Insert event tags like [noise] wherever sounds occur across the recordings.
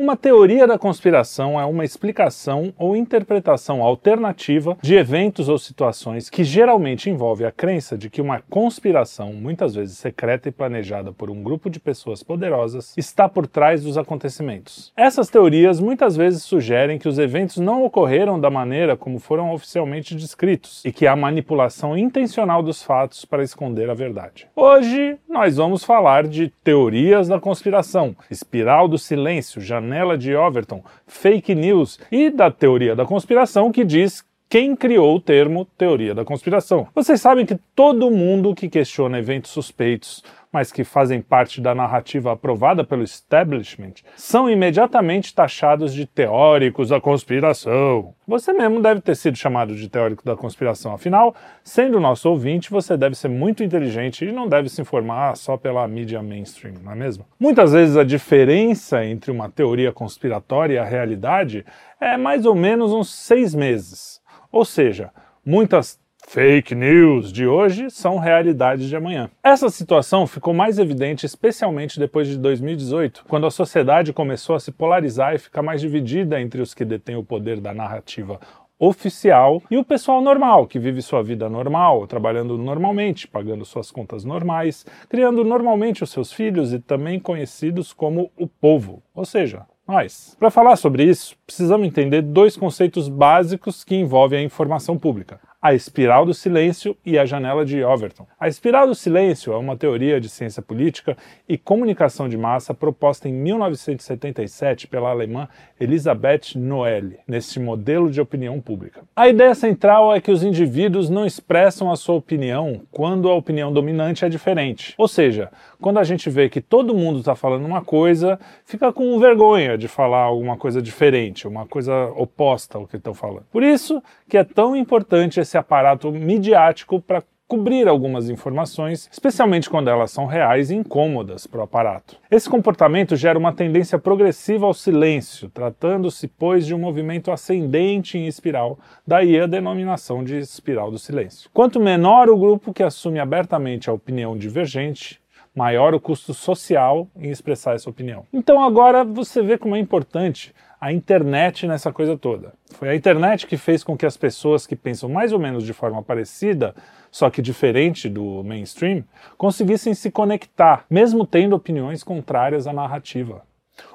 Uma teoria da conspiração é uma explicação ou interpretação alternativa de eventos ou situações que geralmente envolve a crença de que uma conspiração, muitas vezes secreta e planejada por um grupo de pessoas poderosas, está por trás dos acontecimentos. Essas teorias muitas vezes sugerem que os eventos não ocorreram da maneira como foram oficialmente descritos e que há manipulação intencional dos fatos para esconder a verdade. Hoje nós vamos falar de teorias da conspiração, espiral do silêncio, janela janela de Overton, fake news e da teoria da conspiração que diz quem criou o termo teoria da conspiração. Vocês sabem que todo mundo que questiona eventos suspeitos, mas que fazem parte da narrativa aprovada pelo establishment, são imediatamente taxados de teóricos da conspiração. Você mesmo deve ter sido chamado de teórico da conspiração, afinal, sendo nosso ouvinte, você deve ser muito inteligente e não deve se informar só pela mídia mainstream, não é mesmo? Muitas vezes a diferença entre uma teoria conspiratória e a realidade é mais ou menos uns seis meses. Ou seja, muitas fake news de hoje são realidades de amanhã. Essa situação ficou mais evidente especialmente depois de 2018, quando a sociedade começou a se polarizar e ficar mais dividida entre os que detêm o poder da narrativa oficial e o pessoal normal, que vive sua vida normal, trabalhando normalmente, pagando suas contas normais, criando normalmente os seus filhos e também conhecidos como o povo, ou seja, nós. Para falar sobre isso, precisamos entender dois conceitos básicos que envolvem a informação pública: a espiral do silêncio e a janela de Overton. A espiral do silêncio é uma teoria de ciência política e comunicação de massa proposta em 1977 pela alemã Elisabeth Noelle, neste modelo de opinião pública. A ideia central é que os indivíduos não expressam a sua opinião quando a opinião dominante é diferente. Ou seja, quando a gente vê que todo mundo está falando uma coisa, fica com vergonha de falar alguma coisa diferente, uma coisa oposta ao que estão falando. Por isso que é tão importante esse aparato midiático para cobrir algumas informações, especialmente quando elas são reais e incômodas para o aparato. Esse comportamento gera uma tendência progressiva ao silêncio, tratando-se, pois, de um movimento ascendente em espiral, daí a denominação de espiral do silêncio. Quanto menor o grupo que assume abertamente a opinião divergente, maior o custo social em expressar essa opinião. Então agora você vê como é importante a internet nessa coisa toda. Foi a internet que fez com que as pessoas que pensam mais ou menos de forma parecida, só que diferente do mainstream, conseguissem se conectar, mesmo tendo opiniões contrárias à narrativa.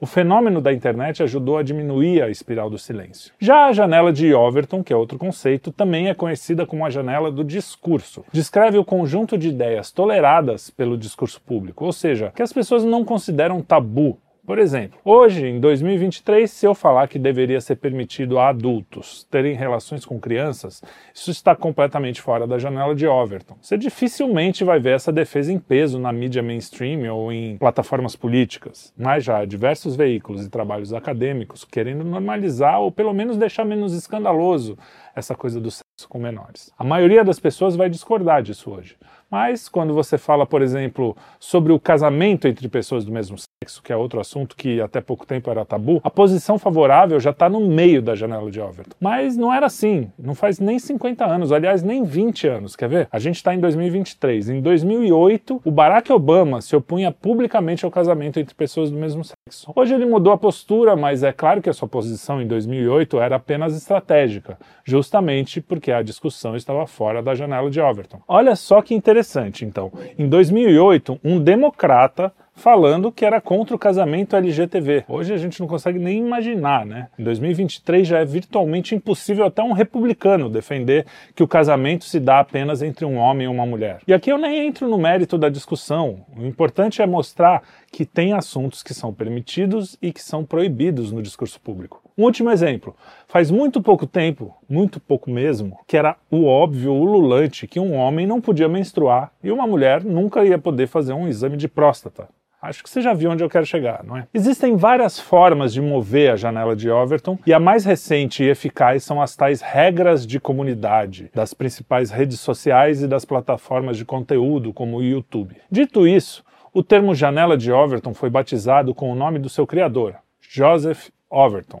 O fenômeno da internet ajudou a diminuir a espiral do silêncio. Já a janela de Overton, que é outro conceito, também é conhecida como a janela do discurso. Descreve o conjunto de ideias toleradas pelo discurso público, ou seja, que as pessoas não consideram tabu por exemplo, hoje, em 2023, se eu falar que deveria ser permitido a adultos terem relações com crianças, isso está completamente fora da janela de Overton. Você dificilmente vai ver essa defesa em peso na mídia mainstream ou em plataformas políticas, mas já há diversos veículos e trabalhos acadêmicos querendo normalizar ou pelo menos deixar menos escandaloso essa coisa do sexo com menores. A maioria das pessoas vai discordar disso hoje. Mas quando você fala, por exemplo, sobre o casamento entre pessoas do mesmo sexo, que é outro assunto que até pouco tempo era tabu, a posição favorável já está no meio da janela de Overton. Mas não era assim, não faz nem 50 anos, aliás, nem 20 anos, quer ver? A gente está em 2023. Em 2008, o Barack Obama se opunha publicamente ao casamento entre pessoas do mesmo sexo. Hoje ele mudou a postura, mas é claro que a sua posição em 2008 era apenas estratégica, justamente porque a discussão estava fora da janela de Overton. Olha só que interessante então. Em 2008, um democrata falando que era contra o casamento LGTV. Hoje a gente não consegue nem imaginar, né? Em 2023 já é virtualmente impossível até um republicano defender que o casamento se dá apenas entre um homem e uma mulher. E aqui eu nem entro no mérito da discussão. O importante é mostrar que tem assuntos que são permitidos e que são proibidos no discurso público. Um último exemplo. Faz muito pouco tempo, muito pouco mesmo, que era o óbvio, ululante, que um homem não podia menstruar e uma mulher nunca ia poder fazer um exame de próstata. Acho que você já viu onde eu quero chegar, não é? Existem várias formas de mover a janela de Overton e a mais recente e eficaz são as tais regras de comunidade das principais redes sociais e das plataformas de conteúdo, como o YouTube. Dito isso, o termo janela de Overton foi batizado com o nome do seu criador, Joseph Overton.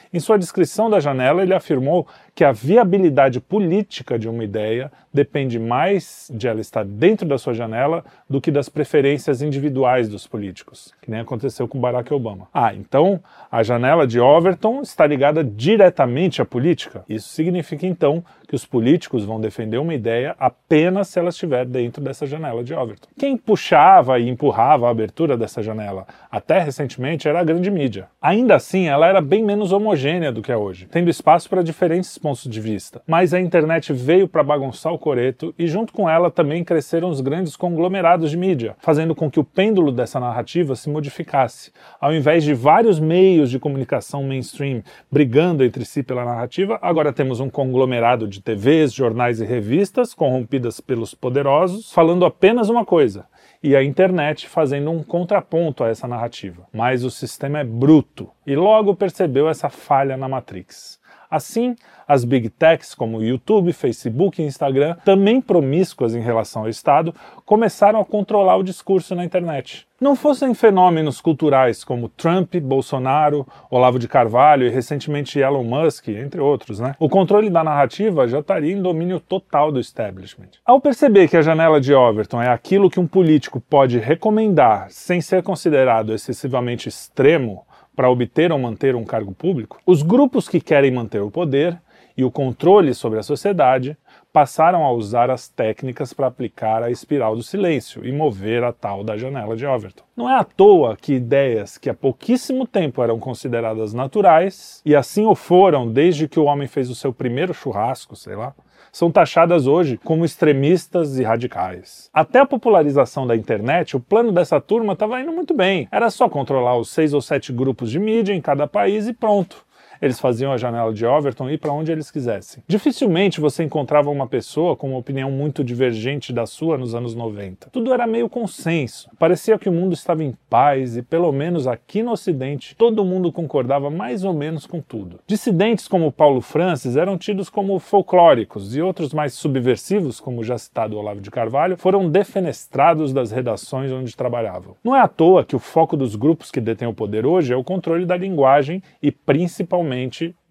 Em sua descrição da janela, ele afirmou que a viabilidade política de uma ideia depende mais de ela estar dentro da sua janela do que das preferências individuais dos políticos, que nem aconteceu com Barack Obama. Ah, então a janela de Overton está ligada diretamente à política. Isso significa então que os políticos vão defender uma ideia apenas se ela estiver dentro dessa janela de Overton. Quem puxava e empurrava a abertura dessa janela até recentemente era a grande mídia. Ainda assim, ela era bem menos homogênea do que é hoje, tendo espaço para diferentes pontos de vista. Mas a internet veio para bagunçar o coreto e junto com ela também cresceram os grandes conglomerados de mídia, fazendo com que o pêndulo dessa narrativa se modificasse. Ao invés de vários meios de comunicação mainstream brigando entre si pela narrativa, agora temos um conglomerado de TVs, jornais e revistas corrompidas pelos poderosos, falando apenas uma coisa, e a internet fazendo um contraponto a essa narrativa. Mas o sistema é bruto e logo percebeu essa falha na Matrix. Assim, as big techs como YouTube, Facebook e Instagram, também promíscuas em relação ao Estado, começaram a controlar o discurso na internet. Não fossem fenômenos culturais como Trump, Bolsonaro, Olavo de Carvalho e recentemente Elon Musk, entre outros, né? O controle da narrativa já estaria em domínio total do establishment. Ao perceber que a janela de Overton é aquilo que um político pode recomendar sem ser considerado excessivamente extremo, para obter ou manter um cargo público, os grupos que querem manter o poder e o controle sobre a sociedade passaram a usar as técnicas para aplicar a espiral do silêncio e mover a tal da janela de Overton. Não é à toa que ideias que há pouquíssimo tempo eram consideradas naturais, e assim o foram desde que o homem fez o seu primeiro churrasco, sei lá, são taxadas hoje como extremistas e radicais. Até a popularização da internet, o plano dessa turma estava indo muito bem. Era só controlar os seis ou sete grupos de mídia em cada país e pronto eles faziam a janela de Overton ir para onde eles quisessem. Dificilmente você encontrava uma pessoa com uma opinião muito divergente da sua nos anos 90. Tudo era meio consenso. Parecia que o mundo estava em paz e, pelo menos aqui no Ocidente, todo mundo concordava mais ou menos com tudo. Dissidentes como Paulo Francis eram tidos como folclóricos e outros mais subversivos, como já citado Olavo de Carvalho, foram defenestrados das redações onde trabalhavam. Não é à toa que o foco dos grupos que detêm o poder hoje é o controle da linguagem e principalmente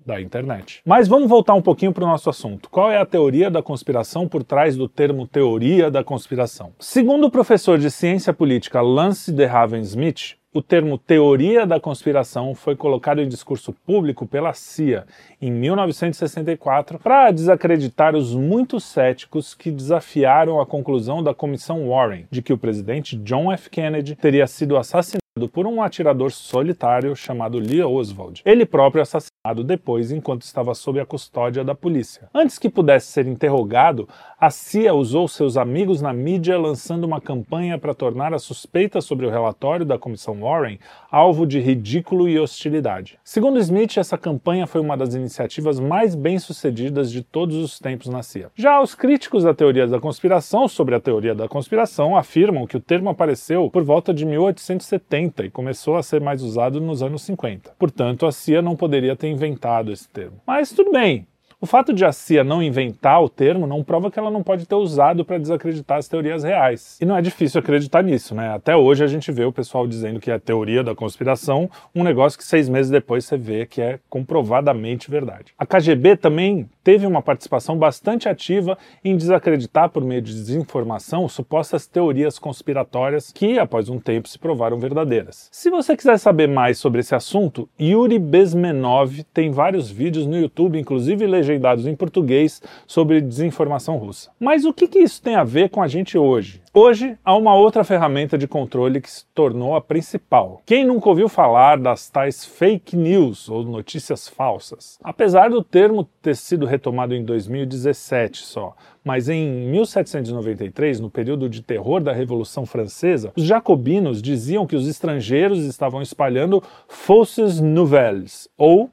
da internet. Mas vamos voltar um pouquinho para o nosso assunto. Qual é a teoria da conspiração por trás do termo teoria da conspiração? Segundo o professor de ciência política Lance DeHaven Smith, o termo teoria da conspiração foi colocado em discurso público pela CIA em 1964 para desacreditar os muitos céticos que desafiaram a conclusão da comissão Warren de que o presidente John F. Kennedy teria sido assassinado por um atirador solitário chamado Lee Oswald. Ele próprio assassinado depois enquanto estava sob a custódia da polícia. Antes que pudesse ser interrogado, a CIA usou seus amigos na mídia lançando uma campanha para tornar a suspeita sobre o relatório da comissão Warren alvo de ridículo e hostilidade. Segundo Smith, essa campanha foi uma das iniciativas mais bem-sucedidas de todos os tempos na CIA. Já os críticos da teoria da conspiração sobre a teoria da conspiração afirmam que o termo apareceu por volta de 1870 40 e começou a ser mais usado nos anos 50. Portanto, a CIA não poderia ter inventado esse termo. Mas tudo bem, o fato de a CIA não inventar o termo não prova que ela não pode ter usado para desacreditar as teorias reais. E não é difícil acreditar nisso, né? Até hoje a gente vê o pessoal dizendo que é teoria da conspiração, um negócio que seis meses depois você vê que é comprovadamente verdade. A KGB também teve uma participação bastante ativa em desacreditar por meio de desinformação supostas teorias conspiratórias que, após um tempo, se provaram verdadeiras. Se você quiser saber mais sobre esse assunto, Yuri Bezmenov tem vários vídeos no YouTube, inclusive legendados em português sobre desinformação russa. Mas o que, que isso tem a ver com a gente hoje? Hoje há uma outra ferramenta de controle que se tornou a principal. Quem nunca ouviu falar das tais fake news ou notícias falsas? Apesar do termo ter sido retomado em 2017 só, mas em 1793, no período de terror da Revolução Francesa, os jacobinos diziam que os estrangeiros estavam espalhando fausses nouvelles, ou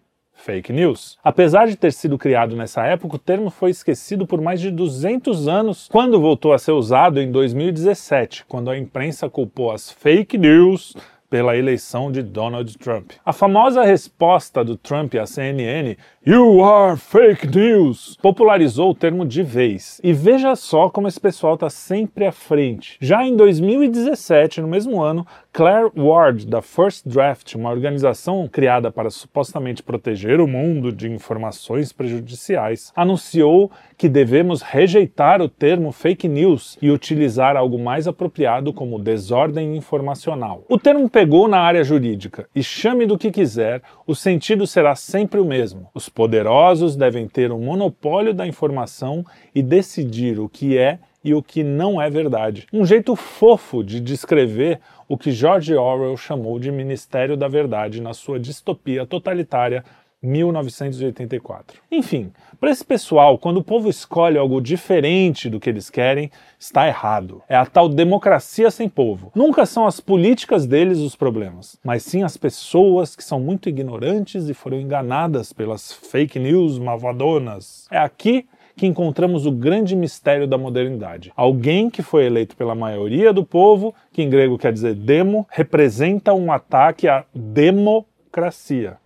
fake news. Apesar de ter sido criado nessa época, o termo foi esquecido por mais de 200 anos, quando voltou a ser usado em 2017, quando a imprensa culpou as fake news pela eleição de Donald Trump. A famosa resposta do Trump à CNN, You are fake news, popularizou o termo de vez. E veja só como esse pessoal está sempre à frente. Já em 2017, no mesmo ano, Claire Ward, da First Draft, uma organização criada para supostamente proteger o mundo de informações prejudiciais, anunciou que devemos rejeitar o termo fake news e utilizar algo mais apropriado como desordem informacional. O termo pegou na área jurídica e chame do que quiser, o sentido será sempre o mesmo. Os poderosos devem ter o monopólio da informação e decidir o que é e o que não é verdade. Um jeito fofo de descrever o que George Orwell chamou de Ministério da Verdade na sua distopia totalitária 1984. Enfim, para esse pessoal, quando o povo escolhe algo diferente do que eles querem, está errado. É a tal democracia sem povo. Nunca são as políticas deles os problemas, mas sim as pessoas que são muito ignorantes e foram enganadas pelas fake news malvadonas. É aqui que encontramos o grande mistério da modernidade. Alguém que foi eleito pela maioria do povo, que em grego quer dizer demo, representa um ataque à democracia.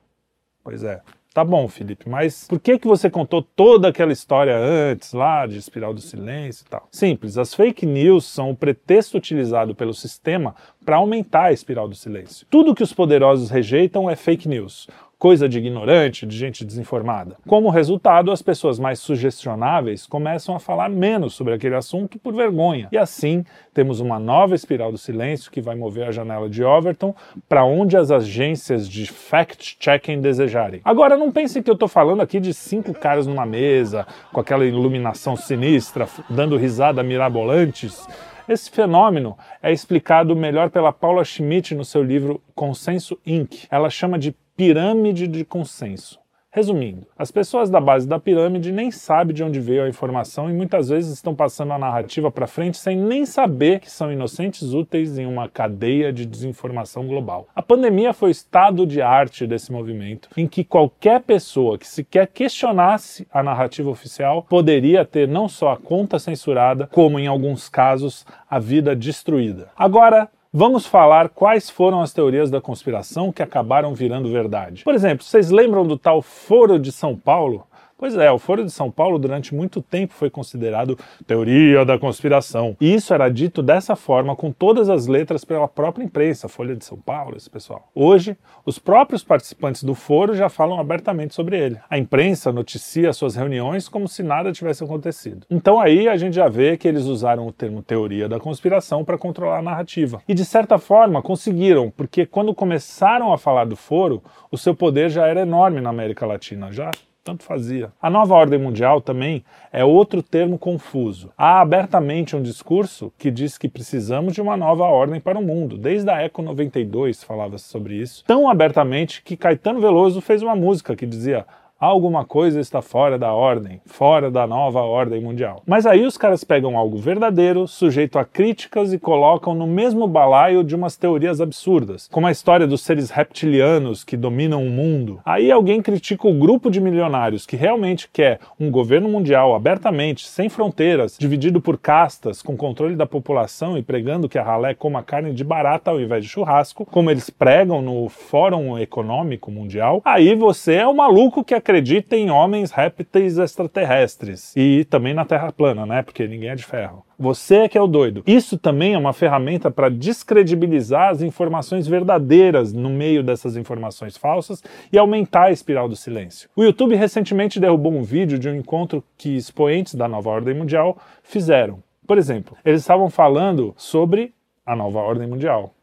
Pois é. Tá bom, Felipe, mas por que que você contou toda aquela história antes, lá de espiral do silêncio e tal? Simples, as fake news são o pretexto utilizado pelo sistema para aumentar a espiral do silêncio. Tudo que os poderosos rejeitam é fake news coisa de ignorante, de gente desinformada. Como resultado, as pessoas mais sugestionáveis começam a falar menos sobre aquele assunto por vergonha. E assim, temos uma nova espiral do silêncio que vai mover a janela de Overton para onde as agências de fact-checking desejarem. Agora, não pense que eu estou falando aqui de cinco caras numa mesa, com aquela iluminação sinistra, dando risada mirabolantes. Esse fenômeno é explicado melhor pela Paula Schmidt no seu livro Consenso Inc. Ela chama de pirâmide de consenso. Resumindo, as pessoas da base da pirâmide nem sabem de onde veio a informação e muitas vezes estão passando a narrativa para frente sem nem saber que são inocentes úteis em uma cadeia de desinformação global. A pandemia foi o estado de arte desse movimento, em que qualquer pessoa que sequer questionasse a narrativa oficial poderia ter não só a conta censurada, como em alguns casos a vida destruída. Agora, Vamos falar quais foram as teorias da conspiração que acabaram virando verdade. Por exemplo, vocês lembram do tal Foro de São Paulo? Pois é, o Foro de São Paulo durante muito tempo foi considerado teoria da conspiração. E isso era dito dessa forma, com todas as letras pela própria imprensa, Folha de São Paulo, esse pessoal. Hoje, os próprios participantes do foro já falam abertamente sobre ele. A imprensa noticia suas reuniões como se nada tivesse acontecido. Então aí a gente já vê que eles usaram o termo teoria da conspiração para controlar a narrativa. E de certa forma conseguiram, porque quando começaram a falar do foro, o seu poder já era enorme na América Latina, já tanto fazia. A nova ordem mundial também é outro termo confuso. Há abertamente um discurso que diz que precisamos de uma nova ordem para o mundo. Desde a Eco 92 falava-se sobre isso. Tão abertamente que Caetano Veloso fez uma música que dizia alguma coisa está fora da ordem, fora da nova ordem mundial. Mas aí os caras pegam algo verdadeiro, sujeito a críticas e colocam no mesmo balaio de umas teorias absurdas, como a história dos seres reptilianos que dominam o mundo. Aí alguém critica o grupo de milionários que realmente quer um governo mundial abertamente, sem fronteiras, dividido por castas, com controle da população e pregando que a ralé coma carne de barata ao invés de churrasco, como eles pregam no Fórum Econômico Mundial. Aí você é o maluco que acredita acredita em homens répteis extraterrestres e também na Terra plana, né? Porque ninguém é de ferro. Você é que é o doido. Isso também é uma ferramenta para descredibilizar as informações verdadeiras no meio dessas informações falsas e aumentar a espiral do silêncio. O YouTube recentemente derrubou um vídeo de um encontro que expoentes da nova ordem mundial fizeram. Por exemplo, eles estavam falando sobre a nova ordem mundial.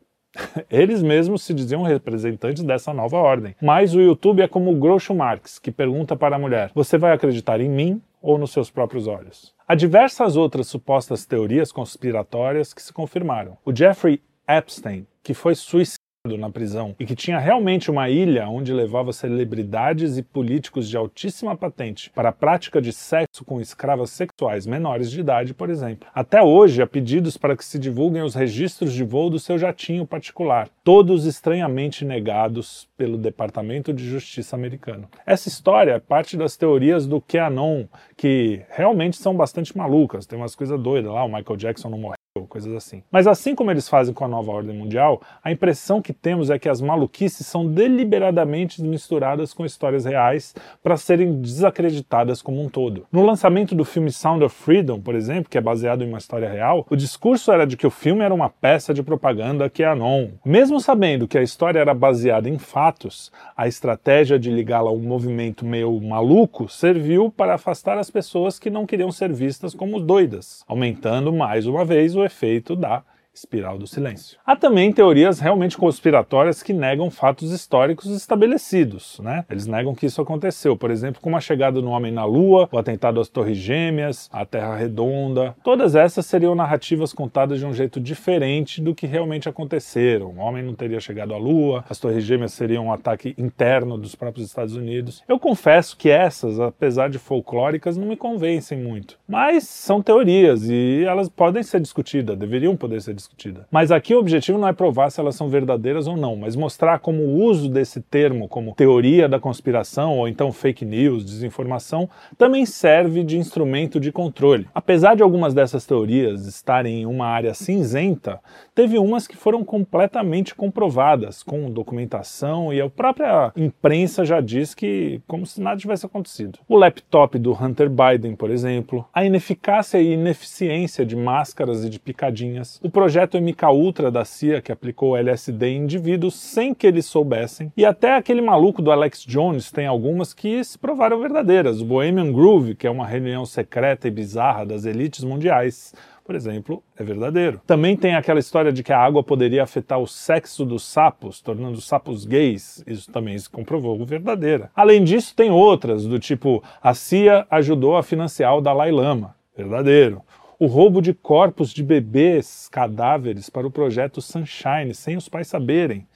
[laughs] Eles mesmos se diziam representantes dessa nova ordem. Mas o YouTube é como o Groucho Marx, que pergunta para a mulher: Você vai acreditar em mim ou nos seus próprios olhos? Há diversas outras supostas teorias conspiratórias que se confirmaram. O Jeffrey Epstein, que foi suicidado na prisão e que tinha realmente uma ilha onde levava celebridades e políticos de altíssima patente para a prática de sexo com escravas sexuais menores de idade, por exemplo. Até hoje há pedidos para que se divulguem os registros de voo do seu jatinho particular, todos estranhamente negados pelo Departamento de Justiça americano. Essa história é parte das teorias do QAnon, que realmente são bastante malucas, tem umas coisas doidas lá, o Michael Jackson não morreu coisas assim. Mas assim como eles fazem com a nova ordem mundial, a impressão que temos é que as maluquices são deliberadamente misturadas com histórias reais para serem desacreditadas como um todo. No lançamento do filme Sound of Freedom, por exemplo, que é baseado em uma história real, o discurso era de que o filme era uma peça de propaganda que é anon. Mesmo sabendo que a história era baseada em fatos, a estratégia de ligá-la a um movimento meio maluco serviu para afastar as pessoas que não queriam ser vistas como doidas, aumentando mais uma vez o efeito da espiral do silêncio. Há também teorias realmente conspiratórias que negam fatos históricos estabelecidos, né? Eles negam que isso aconteceu, por exemplo, como a chegada do homem na Lua, o atentado às Torres Gêmeas, a Terra Redonda. Todas essas seriam narrativas contadas de um jeito diferente do que realmente aconteceram. O homem não teria chegado à Lua, as Torres Gêmeas seriam um ataque interno dos próprios Estados Unidos. Eu confesso que essas, apesar de folclóricas, não me convencem muito. Mas são teorias e elas podem ser discutidas, deveriam poder ser discutidas discutida. Mas aqui o objetivo não é provar se elas são verdadeiras ou não, mas mostrar como o uso desse termo como teoria da conspiração ou então fake news, desinformação, também serve de instrumento de controle. Apesar de algumas dessas teorias estarem em uma área cinzenta, teve umas que foram completamente comprovadas com documentação e a própria imprensa já diz que como se nada tivesse acontecido. O laptop do Hunter Biden, por exemplo, a ineficácia e ineficiência de máscaras e de picadinhas, o projeto MKUltra da CIA que aplicou LSD em indivíduos sem que eles soubessem, e até aquele maluco do Alex Jones tem algumas que se provaram verdadeiras. O Bohemian Groove, que é uma reunião secreta e bizarra das elites mundiais, por exemplo, é verdadeiro. Também tem aquela história de que a água poderia afetar o sexo dos sapos, tornando os sapos gays. Isso também se comprovou verdadeira. Além disso, tem outras, do tipo a CIA ajudou a financiar o Dalai Lama. Verdadeiro o roubo de corpos de bebês cadáveres para o projeto Sunshine sem os pais saberem.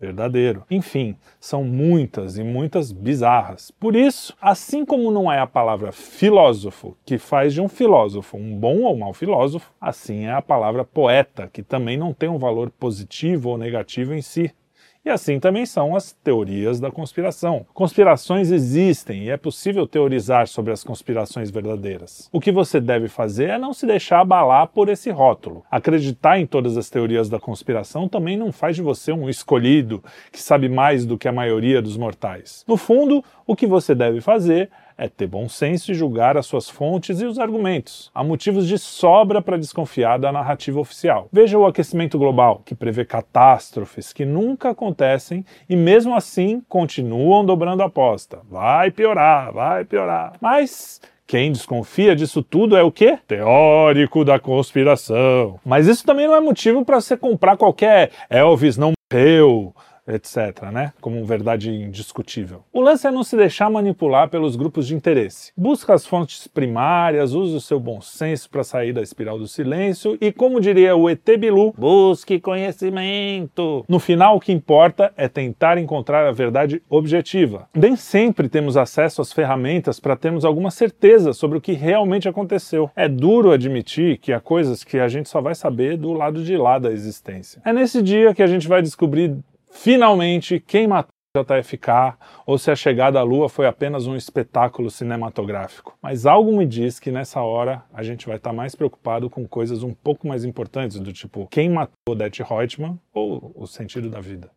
Verdadeiro. Enfim, são muitas e muitas bizarras. Por isso, assim como não é a palavra filósofo que faz de um filósofo um bom ou mau filósofo, assim é a palavra poeta, que também não tem um valor positivo ou negativo em si. E assim também são as teorias da conspiração. Conspirações existem e é possível teorizar sobre as conspirações verdadeiras. O que você deve fazer é não se deixar abalar por esse rótulo. Acreditar em todas as teorias da conspiração também não faz de você um escolhido que sabe mais do que a maioria dos mortais. No fundo, o que você deve fazer é ter bom senso e julgar as suas fontes e os argumentos. Há motivos de sobra para desconfiar da narrativa oficial. Veja o aquecimento global, que prevê catástrofes que nunca acontecem e mesmo assim continuam dobrando a aposta. Vai piorar, vai piorar. Mas quem desconfia disso tudo é o quê? Teórico da conspiração. Mas isso também não é motivo para você comprar qualquer Elvis não morreu, etc., né? Como verdade indiscutível. O lance é não se deixar manipular pelos grupos de interesse. Busca as fontes primárias, use o seu bom senso para sair da espiral do silêncio e, como diria o ET Bilu, busque conhecimento. No final, o que importa é tentar encontrar a verdade objetiva. Nem sempre temos acesso às ferramentas para termos alguma certeza sobre o que realmente aconteceu. É duro admitir que há coisas que a gente só vai saber do lado de lá da existência. É nesse dia que a gente vai descobrir finalmente quem matou JFK ou se a chegada à Lua foi apenas um espetáculo cinematográfico. Mas algo me diz que nessa hora a gente vai estar mais preocupado com coisas um pouco mais importantes, do tipo quem matou Odette Reutemann ou o sentido da vida.